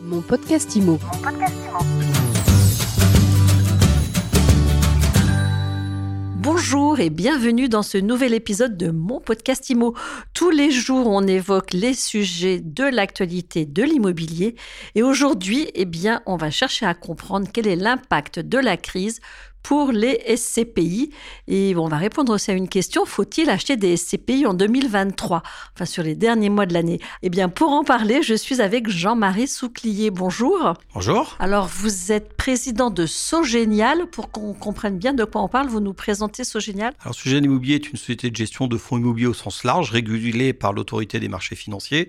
Mon podcast IMO. Bonjour et bienvenue dans ce nouvel épisode de mon podcast IMO. Tous les jours, on évoque les sujets de l'actualité de l'immobilier et aujourd'hui, eh bien, on va chercher à comprendre quel est l'impact de la crise pour les SCPI. Et on va répondre aussi à une question, faut-il acheter des SCPI en 2023 Enfin, sur les derniers mois de l'année. Eh bien, pour en parler, je suis avec Jean-Marie Souclier. Bonjour. Bonjour. Alors, vous êtes président de Sogénial. Pour qu'on comprenne bien de quoi on parle, vous nous présentez Sogénial Alors, Sogénial Immobilier est une société de gestion de fonds immobiliers au sens large, régulée par l'autorité des marchés financiers.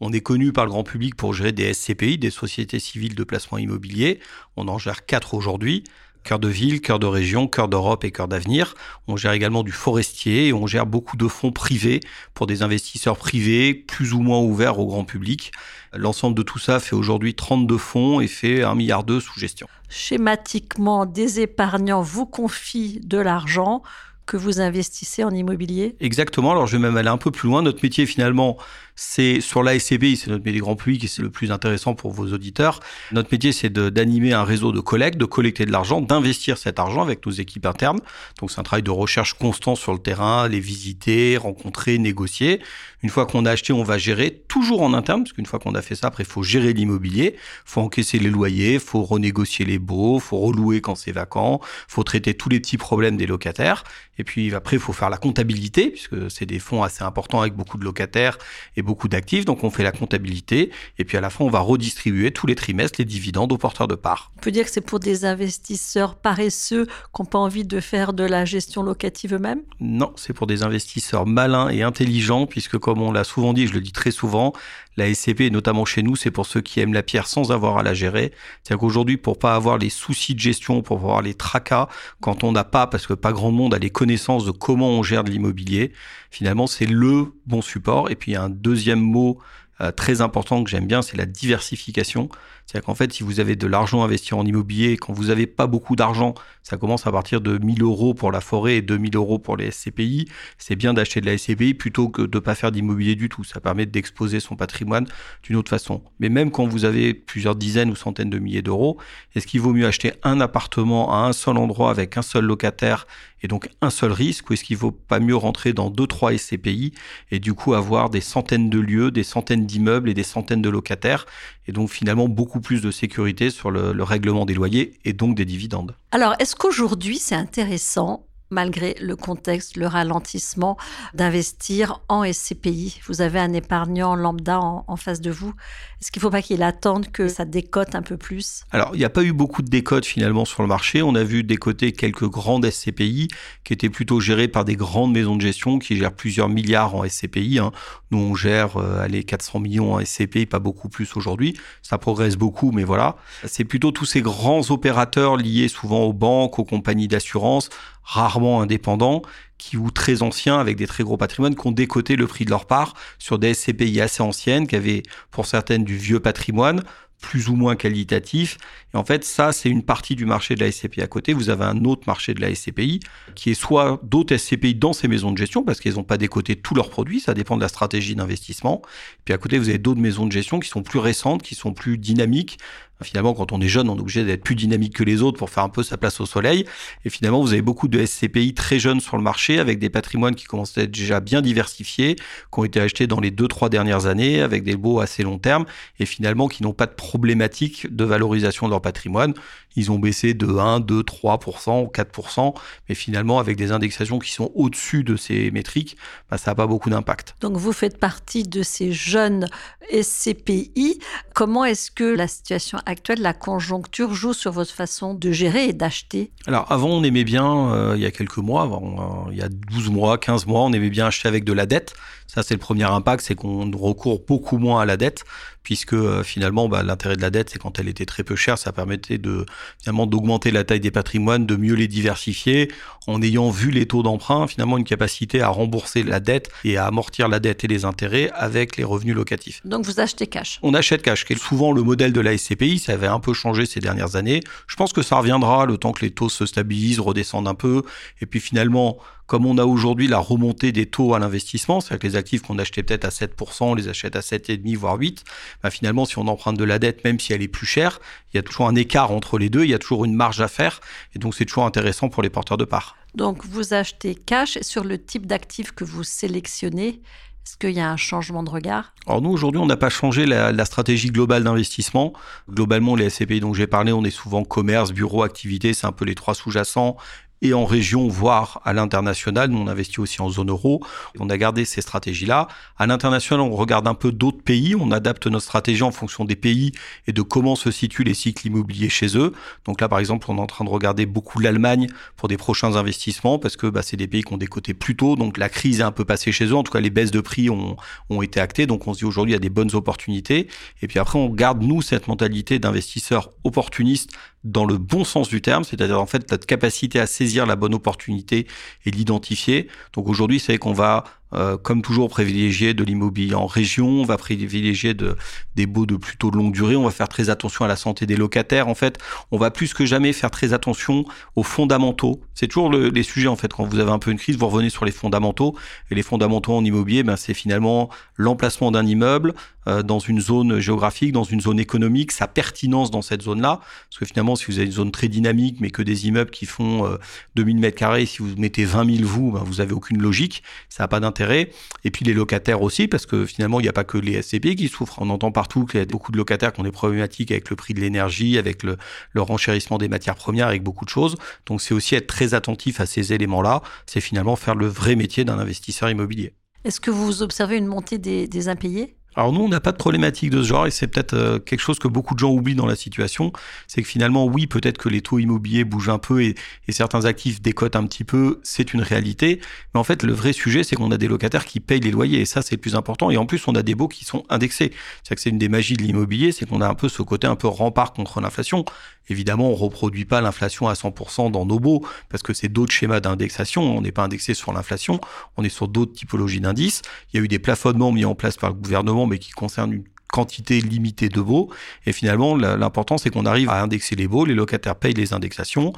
On est connu par le grand public pour gérer des SCPI, des sociétés civiles de placement immobilier. On en gère quatre aujourd'hui cœur de ville, cœur de région, cœur d'Europe et cœur d'avenir. On gère également du forestier et on gère beaucoup de fonds privés pour des investisseurs privés plus ou moins ouverts au grand public. L'ensemble de tout ça fait aujourd'hui 32 fonds et fait 1,2 milliard sous gestion. Schématiquement, des épargnants vous confient de l'argent que vous investissez en immobilier? Exactement. Alors, je vais même aller un peu plus loin. Notre métier, finalement, c'est sur la SCPI, c'est notre métier grand public et c'est le plus intéressant pour vos auditeurs. Notre métier, c'est d'animer un réseau de collecte, de collecter de l'argent, d'investir cet argent avec nos équipes internes. Donc, c'est un travail de recherche constant sur le terrain, les visiter, rencontrer, négocier. Une fois qu'on a acheté, on va gérer toujours en interne, parce qu'une fois qu'on a fait ça, après, il faut gérer l'immobilier, faut encaisser les loyers, faut renégocier les baux, faut relouer quand c'est vacant, faut traiter tous les petits problèmes des locataires. Et puis après, il faut faire la comptabilité, puisque c'est des fonds assez importants avec beaucoup de locataires et beaucoup d'actifs, donc on fait la comptabilité, et puis à la fin, on va redistribuer tous les trimestres les dividendes aux porteurs de parts. On peut dire que c'est pour des investisseurs paresseux qui n'ont pas envie de faire de la gestion locative eux-mêmes? Non, c'est pour des investisseurs malins et intelligents, puisque comme on l'a souvent dit, je le dis très souvent, la SCP, notamment chez nous, c'est pour ceux qui aiment la pierre sans avoir à la gérer. C'est-à-dire qu'aujourd'hui, pour pas avoir les soucis de gestion, pour avoir les tracas, quand on n'a pas, parce que pas grand monde a les connaissances de comment on gère de l'immobilier, finalement, c'est le bon support. Et puis, un deuxième mot euh, très important que j'aime bien, c'est la diversification. C'est-à-dire qu'en fait, si vous avez de l'argent investi en immobilier, quand vous n'avez pas beaucoup d'argent, ça commence à partir de 1000 euros pour la forêt et 2000 euros pour les SCPI, c'est bien d'acheter de la SCPI plutôt que de ne pas faire d'immobilier du tout. Ça permet d'exposer son patrimoine d'une autre façon. Mais même quand vous avez plusieurs dizaines ou centaines de milliers d'euros, est-ce qu'il vaut mieux acheter un appartement à un seul endroit avec un seul locataire et donc un seul risque ou est-ce qu'il vaut pas mieux rentrer dans deux trois SCPI et du coup avoir des centaines de lieux, des centaines d'immeubles et des centaines de locataires et donc finalement beaucoup plus de sécurité sur le, le règlement des loyers et donc des dividendes. Alors est-ce qu'aujourd'hui c'est intéressant malgré le contexte, le ralentissement, d'investir en SCPI. Vous avez un épargnant lambda en, face de vous. Est-ce qu'il ne faut pas qu'il attende que ça décote un peu plus? Alors, il n'y a pas eu beaucoup de décotes finalement sur le marché. On a vu décoter quelques grandes SCPI qui étaient plutôt gérées par des grandes maisons de gestion qui gèrent plusieurs milliards en SCPI. Hein. Nous, on gère euh, allez, 400 millions en SCPI, pas beaucoup plus aujourd'hui. Ça progresse beaucoup, mais voilà. C'est plutôt tous ces grands opérateurs liés souvent aux banques, aux compagnies d'assurance, rarement indépendants, qui ou très anciens avec des très gros patrimoines qui ont décoté le prix de leur part sur des SCPI assez anciennes qui avaient pour certaines du vieux patrimoine plus ou moins qualitatif. Et en fait, ça, c'est une partie du marché de la SCPI. À côté, vous avez un autre marché de la SCPI qui est soit d'autres SCPI dans ces maisons de gestion parce qu'elles n'ont pas décoté tous leurs produits. Ça dépend de la stratégie d'investissement. Puis à côté, vous avez d'autres maisons de gestion qui sont plus récentes, qui sont plus dynamiques, Finalement, quand on est jeune, on est obligé d'être plus dynamique que les autres pour faire un peu sa place au soleil. Et finalement, vous avez beaucoup de SCPI très jeunes sur le marché avec des patrimoines qui commencent à être déjà bien diversifiés, qui ont été achetés dans les deux, trois dernières années avec des baux assez long terme et finalement qui n'ont pas de problématique de valorisation de leur patrimoine. Ils ont baissé de 1, 2, 3% ou 4%, mais finalement, avec des indexations qui sont au-dessus de ces métriques, bah, ça n'a pas beaucoup d'impact. Donc, vous faites partie de ces jeunes SCPI. Comment est-ce que la situation actuelle, la conjoncture joue sur votre façon de gérer et d'acheter Alors avant, on aimait bien, euh, il y a quelques mois, avant, euh, il y a 12 mois, 15 mois, on aimait bien acheter avec de la dette. Ça, c'est le premier impact, c'est qu'on recourt beaucoup moins à la dette, puisque euh, finalement, bah, l'intérêt de la dette, c'est quand elle était très peu chère, ça permettait de finalement d'augmenter la taille des patrimoines, de mieux les diversifier, en ayant vu les taux d'emprunt, finalement une capacité à rembourser la dette et à amortir la dette et les intérêts avec les revenus locatifs. Donc vous achetez cash On achète cash, qui est souvent le modèle de la SCPI ça avait un peu changé ces dernières années. Je pense que ça reviendra le temps que les taux se stabilisent, redescendent un peu. Et puis finalement, comme on a aujourd'hui la remontée des taux à l'investissement, c'est-à-dire que les actifs qu'on achetait peut-être à 7%, on les achète à 7,5 voire 8, bah finalement si on emprunte de la dette, même si elle est plus chère, il y a toujours un écart entre les deux, il y a toujours une marge à faire, et donc c'est toujours intéressant pour les porteurs de parts. Donc vous achetez cash sur le type d'actifs que vous sélectionnez. Est-ce qu'il y a un changement de regard? Alors nous, aujourd'hui, on n'a pas changé la, stratégie globale d'investissement. Globalement, les SCPI dont j'ai parlé, on est souvent commerce, bureau, activité, c'est un peu les trois sous-jacents et en région, voire à l'international. Nous, on investit aussi en zone euro. On a gardé ces stratégies-là. À l'international, on regarde un peu d'autres pays. On adapte notre stratégie en fonction des pays et de comment se situent les cycles immobiliers chez eux. Donc là, par exemple, on est en train de regarder beaucoup l'Allemagne pour des prochains investissements parce que bah, c'est des pays qui ont des côtés plus tôt. Donc la crise est un peu passée chez eux. En tout cas, les baisses de prix ont, ont été actées. Donc on se dit aujourd'hui, il y a des bonnes opportunités. Et puis après, on garde, nous, cette mentalité d'investisseur opportuniste dans le bon sens du terme, c'est-à-dire en fait notre capacité à saisir la bonne opportunité et l'identifier. Donc aujourd'hui, c'est qu'on va euh, comme toujours, privilégier de l'immobilier en région, on va privilégier de, des baux de plutôt longue durée, on va faire très attention à la santé des locataires. En fait, on va plus que jamais faire très attention aux fondamentaux. C'est toujours le, les sujets, en fait, quand vous avez un peu une crise, vous revenez sur les fondamentaux. Et les fondamentaux en immobilier, ben, c'est finalement l'emplacement d'un immeuble euh, dans une zone géographique, dans une zone économique, sa pertinence dans cette zone-là. Parce que finalement, si vous avez une zone très dynamique, mais que des immeubles qui font euh, 2000 mètres carrés, si vous mettez 20 000 vous, ben, vous avez aucune logique. Ça n'a pas d'intérêt et puis les locataires aussi, parce que finalement, il n'y a pas que les SCP qui souffrent. On entend partout qu'il y a beaucoup de locataires qui ont des problématiques avec le prix de l'énergie, avec le, renchérissement des matières premières, avec beaucoup de choses. Donc c'est aussi être très attentif à ces éléments-là. C'est finalement faire le vrai métier d'un investisseur immobilier. Est-ce que vous observez une montée des impayés? Alors nous, on n'a pas de problématique de ce genre et c'est peut-être euh, quelque chose que beaucoup de gens oublient dans la situation. C'est que finalement, oui, peut-être que les taux immobiliers bougent un peu et, certains actifs décotent un petit peu, c'est une réalité. Mais en fait, le vrai sujet, c'est qu'on a des locataires qui payent les loyers et ça, c'est le plus important. Et en plus, on a des baux qui sont indexés. C'est que c'est une des magies de l'immobilier, c'est qu'on a un peu ce côté un peu rempart contre l'inflation. Évidemment, on reproduit pas l'inflation à 100% dans nos baux parce que c'est d'autres schémas d'indexation. On n'est pas indexé sur l'inflation, on est sur d'autres typologies d'indices. Il y a eu des plafonnements mis en place par le gouvernement, mais qui concernent une quantité limitée de baux. Et finalement, l'important, c'est qu'on arrive à indexer les baux. Les locataires payent les indexations,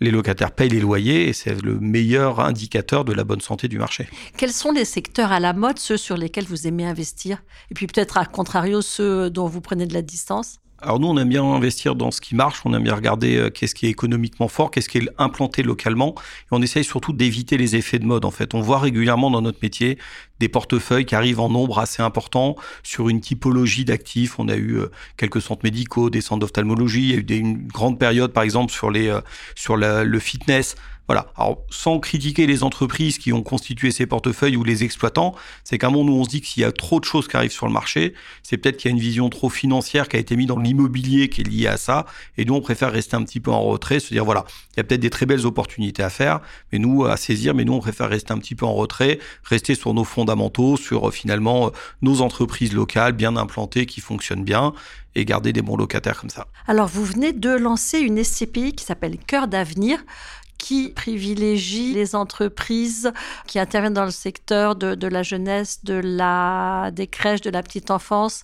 les locataires payent les loyers, et c'est le meilleur indicateur de la bonne santé du marché. Quels sont les secteurs à la mode, ceux sur lesquels vous aimez investir? Et puis peut-être à contrario, ceux dont vous prenez de la distance? Alors nous, on aime bien investir dans ce qui marche, on aime bien regarder euh, qu'est-ce qui est économiquement fort, qu'est-ce qui est implanté localement, et on essaye surtout d'éviter les effets de mode. En fait, on voit régulièrement dans notre métier des portefeuilles qui arrivent en nombre assez important sur une typologie d'actifs. On a eu euh, quelques centres médicaux, des centres d'ophtalmologie, il y a eu des, une grande période, par exemple, sur les euh, sur le fitness. Voilà. Alors, sans critiquer les entreprises qui ont constitué ces portefeuilles ou les exploitants, c'est qu'à un moment où on se dit que s'il y a trop de choses qui arrivent sur le marché, c'est peut-être qu'il y a une vision trop financière qui a été mise dans l'immobilier qui est liée à ça. Et nous, on préfère rester un petit peu en retrait, se dire, voilà, il y a peut-être des très belles opportunités à faire, mais nous, à saisir, mais nous, on préfère rester un petit peu en retrait, rester sur nos fondamentaux, sur euh, finalement euh, nos entreprises locales bien implantées qui fonctionnent bien et garder des bons locataires comme ça. Alors, vous venez de lancer une SCPI qui s'appelle Cœur d'avenir qui privilégie les entreprises qui interviennent dans le secteur de, la jeunesse, de la, des crèches, de la petite enfance,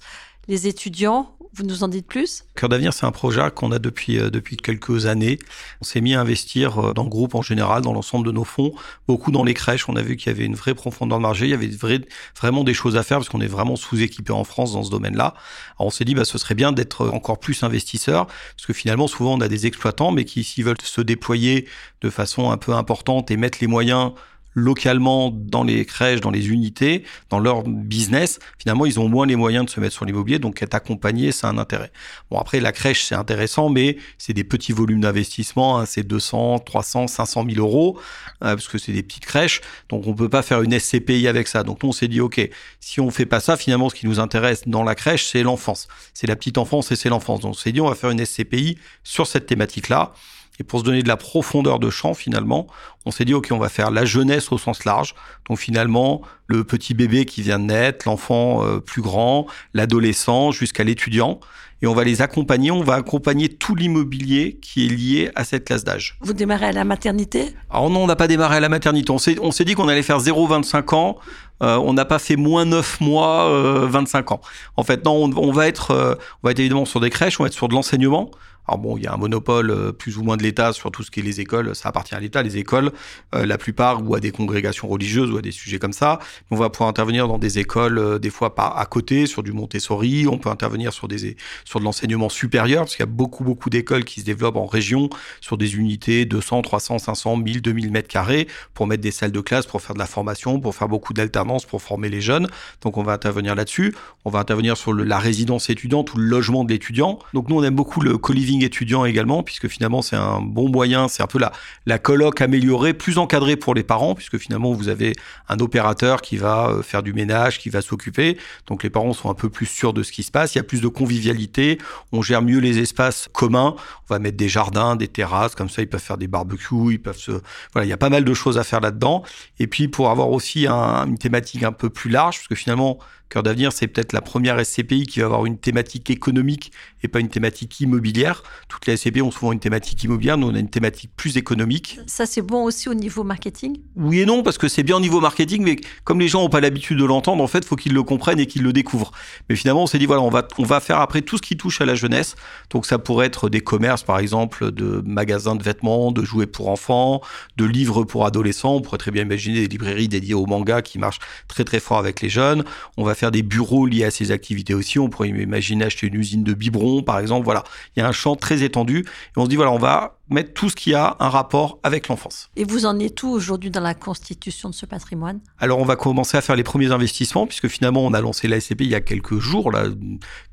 les étudiants. Vous nous en dites plus? Cœur d'avenir, c'est un projet qu'on a depuis, euh, depuis quelques années. On s'est mis à investir euh, dans le groupe en général, dans l'ensemble de nos fonds, beaucoup dans les crèches. On a vu qu'il y avait une vraie profondeur de marché, il y avait vrai, vraiment des choses à faire parce qu'on est vraiment sous-équipé en France dans ce domaine-là. Alors on s'est dit, bah, ce serait bien d'être encore plus investisseur parce que finalement, souvent, on a des exploitants, mais qui, s'ils veulent se déployer de façon un peu importante et mettre les moyens localement dans les crèches, dans les unités, dans leur business, finalement, ils ont moins les moyens de se mettre sur l'immobilier, donc être accompagné, c'est un intérêt. Bon, après, la crèche, c'est intéressant, mais c'est des petits volumes d'investissement, hein, c'est 200, 300, 500 000 euros, euh, parce que c'est des petites crèches, donc on peut pas faire une SCPI avec ça. Donc nous, on s'est dit, OK, si on fait pas ça, finalement, ce qui nous intéresse dans la crèche, c'est l'enfance. C'est la petite enfance et c'est l'enfance. Donc on s'est dit, on va faire une SCPI sur cette thématique-là. Et pour se donner de la profondeur de champ, finalement, on s'est dit, OK, on va faire la jeunesse au sens large. Donc finalement, le petit bébé qui vient de naître, l'enfant euh, plus grand, l'adolescent, jusqu'à l'étudiant. Et on va les accompagner, on va accompagner tout l'immobilier qui est lié à cette classe d'âge. Vous démarrez à la maternité? Alors non, on n'a pas démarré à la maternité. On s'est, on s'est dit qu'on allait faire 0,25 ans on n'a pas fait moins 9 mois, 25 ans. En fait, non, on, va être, on va être évidemment sur des crèches, on va être sur de l'enseignement. Alors bon, il y a un monopole euh, plus ou moins de l'État sur tout ce qui est les écoles, ça appartient à l'État, les écoles, euh, la plupart, ou à des congrégations religieuses, ou à des sujets comme ça. On va pouvoir intervenir dans des écoles, euh, des fois pas à côté, sur du Montessori, on peut intervenir sur, des, sur de l'enseignement supérieur, parce qu'il y a beaucoup, beaucoup d'écoles qui se développent en région, sur des unités 200, 300, 500, 1000, 2000 mètres carrés, pour mettre des salles de classe, pour faire de la formation, pour faire beaucoup d'alternance, pour former les jeunes. Donc on va intervenir là-dessus. On va intervenir sur la résidence étudiante ou le logement de l'étudiant. Donc nous, on aime beaucoup le co étudiant également, puisque finalement c'est un bon moyen, c'est un peu la, la coloc améliorée, plus encadrée pour les parents, puisque finalement vous avez un opérateur qui va euh, faire du ménage, qui va s'occuper, donc les parents sont un peu plus sûrs de ce qui se passe, il y a plus de convivialité, on gère mieux les espaces communs, on va mettre des jardins, des terrasses, comme ça ils peuvent faire des barbecues, ils peuvent se... Voilà, il y a pas mal de choses à faire là-dedans, et puis pour avoir aussi une thématique un peu plus large, parce que finalement Cœur d'avenir, c'est peut-être la première SCPI qui va avoir une thématique économique et pas une thématique immobilière. Toutes les SCPI ont souvent une thématique immobilière, nous on a une thématique plus économique. Ça c'est bon aussi au niveau marketing? Oui et non, parce que c'est bien au niveau marketing, mais comme les gens n'ont pas l'habitude de l'entendre, en fait, il faut qu'ils le comprennent et qu'ils le découvrent. Mais finalement, on s'est dit, voilà, on va, on va faire après tout ce qui touche à la jeunesse. Donc ça pourrait être des commerces, par exemple, de magasins de vêtements, de jouets pour enfants, de livres pour adolescents. On pourrait très bien imaginer des librairies dédiées au manga qui marchent très très fort avec les jeunes. On va faire des bureaux liés à ces activités aussi. On pourrait imaginer acheter une usine de biberons, par exemple. Voilà, il y a un champ très étendu. Et on se dit, voilà, on va mettre tout ce qui a un rapport avec l'enfance. Et vous en êtes où aujourd'hui dans la constitution de ce patrimoine? Alors on va commencer à faire les premiers investissements puisque finalement on a lancé la SCP il y a quelques jours, là,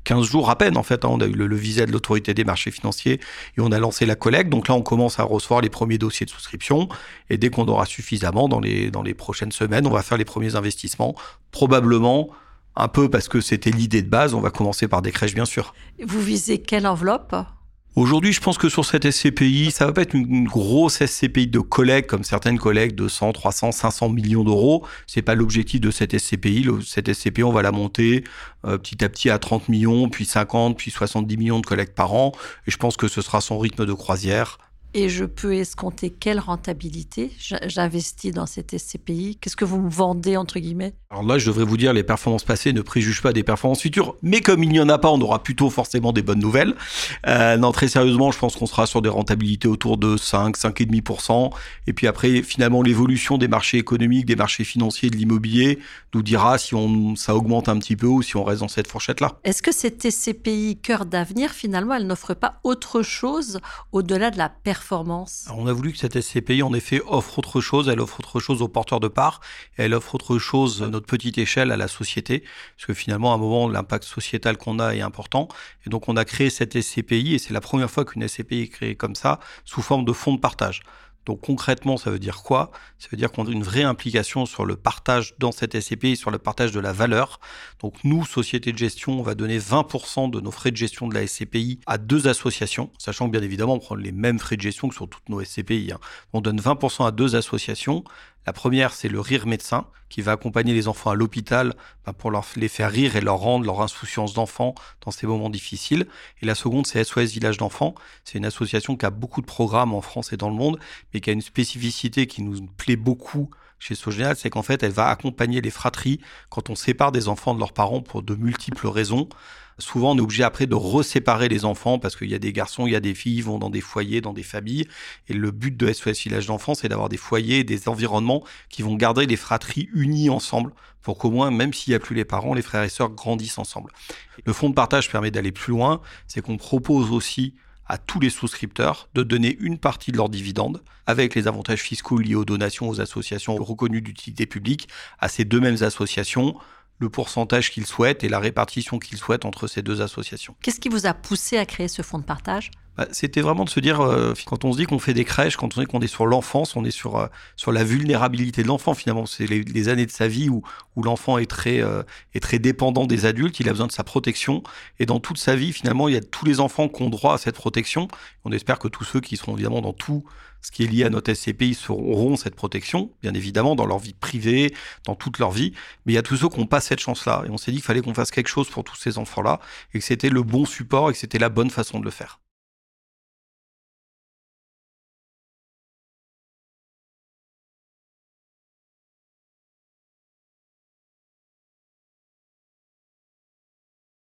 15 jours à peine en fait. Hein. on a eu le, visa de l'autorité des marchés financiers et on a lancé la collecte. Donc là on commence à recevoir les premiers dossiers de souscription et dès qu'on aura suffisamment dans les, dans les prochaines semaines, on va faire les premiers investissements. Probablement un peu parce que c'était l'idée de base, on va commencer par des crèches bien sûr. Vous visez quelle enveloppe? Aujourd'hui, je pense que sur cette SCPI, ça va pas être une grosse SCPI de collecte comme certaines collectes de 100, 300, 500 millions d'euros. C'est pas l'objectif de cette SCPI. Cette SCPI, on va la monter euh, petit à petit à 30 millions, puis 50, puis 70 millions de collectes par an. Et je pense que ce sera son rythme de croisière et je peux escompter quelle rentabilité j'investis dans cette SCPI Qu'est-ce que vous me vendez, entre guillemets? Alors là, je devrais vous dire, les performances passées ne préjugent pas des performances futures, mais comme il n'y en a pas, on aura plutôt forcément des bonnes nouvelles. Euh, non, très sérieusement, je pense qu'on sera sur des rentabilités autour de 5, 5,5%. Et puis après, finalement, l'évolution des marchés économiques, des marchés financiers, de l'immobilier nous dira si on, ça augmente un petit peu ou si on reste dans cette fourchette-là. Est-ce que cette SCPI cœur d'avenir, finalement, elle n'offre pas autre chose au-delà de la performance on a voulu que cette SCPI, en effet, offre autre chose. Elle offre autre chose aux porteurs de parts. elle offre autre chose à notre petite échelle à la société. Parce que finalement, à un moment, l'impact sociétal qu'on a est important. Et donc, on a créé cette SCPI et c'est la première fois qu'une SCPI est créée comme ça, sous forme de fonds de partage. Donc concrètement, ça veut dire quoi? Ça veut dire qu'on a une vraie implication sur le partage dans cette SCPI, sur le partage de la valeur. Donc nous, société de gestion, on va donner 20% de nos frais de gestion de la SCPI à deux associations, sachant que bien évidemment, on prend les mêmes frais de gestion que sur toutes nos SCPI. Hein. On donne 20% à deux associations. La première, c'est le Rire Médecin, qui va accompagner les enfants à l'hôpital bah, pour leur, les faire rire et leur rendre leur insouciance d'enfant dans ces moments difficiles. Et la seconde, c'est SOS Village d'enfants. C'est une association qui a beaucoup de programmes en France et dans le monde, mais qui a une spécificité qui nous plaît beaucoup chez Sogéal, c'est qu'en fait, elle va accompagner les fratries quand on sépare des enfants de leurs parents pour de multiples raisons. Souvent, on est obligé après de reséparer les enfants parce qu'il y a des garçons, il y a des filles, ils vont dans des foyers, dans des familles. Et le but de SOS Village d'enfants, c'est d'avoir des foyers, des environnements qui vont garder les fratries unies ensemble pour qu'au moins, même s'il n'y a plus les parents, les frères et sœurs grandissent ensemble. Le fonds de partage permet d'aller plus loin, c'est qu'on propose aussi à tous les souscripteurs de donner une partie de leurs dividendes avec les avantages fiscaux liés aux donations aux associations reconnues d'utilité publique à ces deux mêmes associations le pourcentage qu'ils souhaitent et la répartition qu'ils souhaitent entre ces deux associations. Qu'est-ce qui vous a poussé à créer ce fonds de partage? C'était vraiment de se dire, euh, quand on se dit qu'on fait des crèches, quand on dit qu'on est sur l'enfance, on est sur, euh, sur la vulnérabilité de l'enfant finalement. C'est les, années de sa vie où, où l'enfant est, très euh, est très dépendant des adultes, il a besoin de sa protection. Et dans toute sa vie, finalement, il y a tous les enfants qui ont droit à cette protection. On espère que tous ceux qui seront évidemment dans tout ce qui est lié à notre SCPI auront cette protection, bien évidemment, dans leur vie privée, dans toute leur vie. Mais il y a tous ceux qui n'ont pas cette chance-là. Et on s'est dit qu'il fallait qu'on fasse quelque chose pour tous ces enfants-là et que c'était le bon support et que c'était la bonne façon de le faire.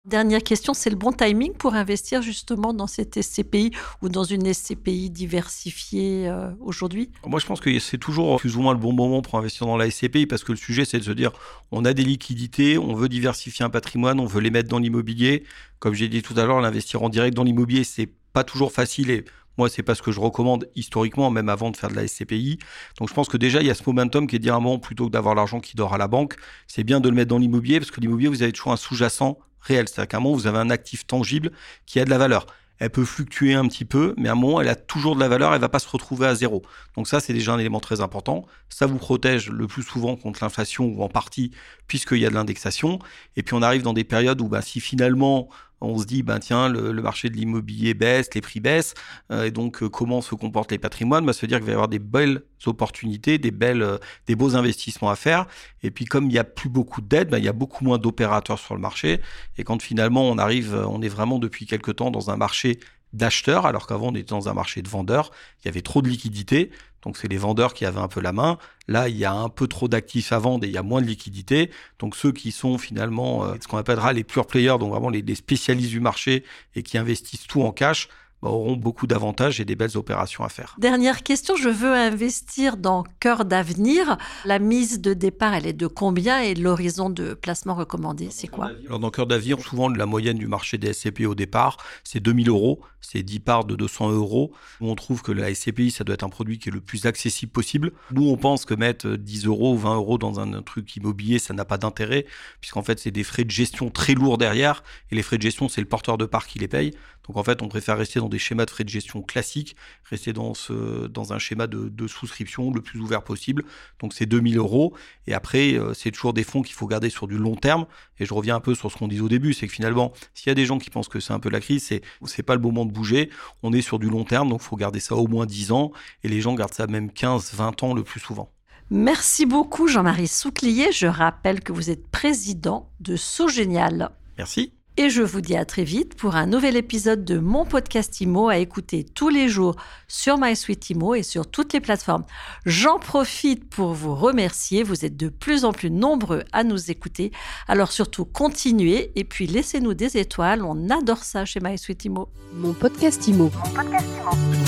Dernière question, c'est le bon timing pour investir justement dans cette SCPI ou dans une SCPI diversifiée euh, aujourd'hui? Moi, je pense que c'est toujours plus ou moins le bon moment pour investir dans la SCPI parce que le sujet, c'est de se dire on a des liquidités, on veut diversifier un patrimoine, on veut les mettre dans l'immobilier. Comme j'ai dit tout à l'heure, l'investir en direct dans l'immobilier, c'est pas toujours facile et moi, c'est pas ce que je recommande historiquement, même avant de faire de la SCPI. Donc, je pense que déjà, il y a ce momentum qui est de dire à un moment, plutôt que d'avoir l'argent qui dort à la banque, c'est bien de le mettre dans l'immobilier parce que l'immobilier, vous avez toujours un sous-jacent réel. C'est-à-dire qu'à un moment, vous avez un actif tangible qui a de la valeur. Elle peut fluctuer un petit peu, mais à un moment, elle a toujours de la valeur, elle va pas se retrouver à zéro. Donc ça, c'est déjà un élément très important. Ça vous protège le plus souvent contre l'inflation ou en partie, puisqu'il y a de l'indexation. Et puis on arrive dans des périodes où, bah, si finalement on se dit, ben tiens, le, marché de l'immobilier baisse, les prix baissent, euh, et donc euh, comment se comportent les patrimoines? Bah, Ça veut dire qu'il va y avoir des belles opportunités, des, belles, euh, des beaux investissements à faire. Et puis comme il n'y a plus beaucoup de dettes, bah, il y a beaucoup moins d'opérateurs sur le marché. Et quand finalement on arrive, on est vraiment depuis quelque temps dans un marché d'acheteurs, alors qu'avant on était dans un marché de vendeurs, il y avait trop de liquidités, donc c'est les vendeurs qui avaient un peu la main. Là, il y a un peu trop d'actifs à vendre et il y a moins de liquidités. Donc ceux qui sont finalement euh, ce qu'on appellera les pure players, donc vraiment les, les spécialistes du marché et qui investissent tout en cash, auront beaucoup d'avantages et des belles opérations à faire. Dernière question, je veux investir dans Cœur d'avenir. La mise de départ, elle est de combien et l'horizon de placement recommandé, c'est quoi? Alors Dans Cœur d'avenir, souvent la moyenne du marché des SCPI au départ, c'est 2000 euros, c'est 10 parts de 200 euros. On trouve que la SCPI, ça doit être un produit qui est le plus accessible possible. Nous, on pense que mettre 10 euros ou 20 euros dans un, un truc immobilier, ça n'a pas d'intérêt, puisqu'en fait, c'est des frais de gestion très lourds derrière, et les frais de gestion, c'est le porteur de part qui les paye. Donc en fait, on préfère rester dans des schémas de frais de gestion classiques, rester dans, ce, dans un schéma de, souscription le plus ouvert possible. Donc c'est 2000 euros. Et après, euh, c'est toujours des fonds qu'il faut garder sur du long terme. Et je reviens un peu sur ce qu'on disait au début, c'est que finalement, s'il y a des gens qui pensent que c'est un peu la crise, c'est c'est pas le moment de bouger. On est sur du long terme, donc il faut garder ça au moins 10 ans. Et les gens gardent ça même 15, 20 ans le plus souvent. Merci beaucoup Jean-Marie Souclier. Je rappelle que vous êtes président de Sogénial. Merci. Et je vous dis à très vite pour un nouvel épisode de mon podcast IMO à écouter tous les jours sur MySuite IMO et sur toutes les plateformes. J'en profite pour vous remercier. Vous êtes de plus en plus nombreux à nous écouter. Alors surtout, continuez et puis laissez-nous des étoiles. On adore ça chez MySuite IMO. Mon podcast IMO. Mon podcast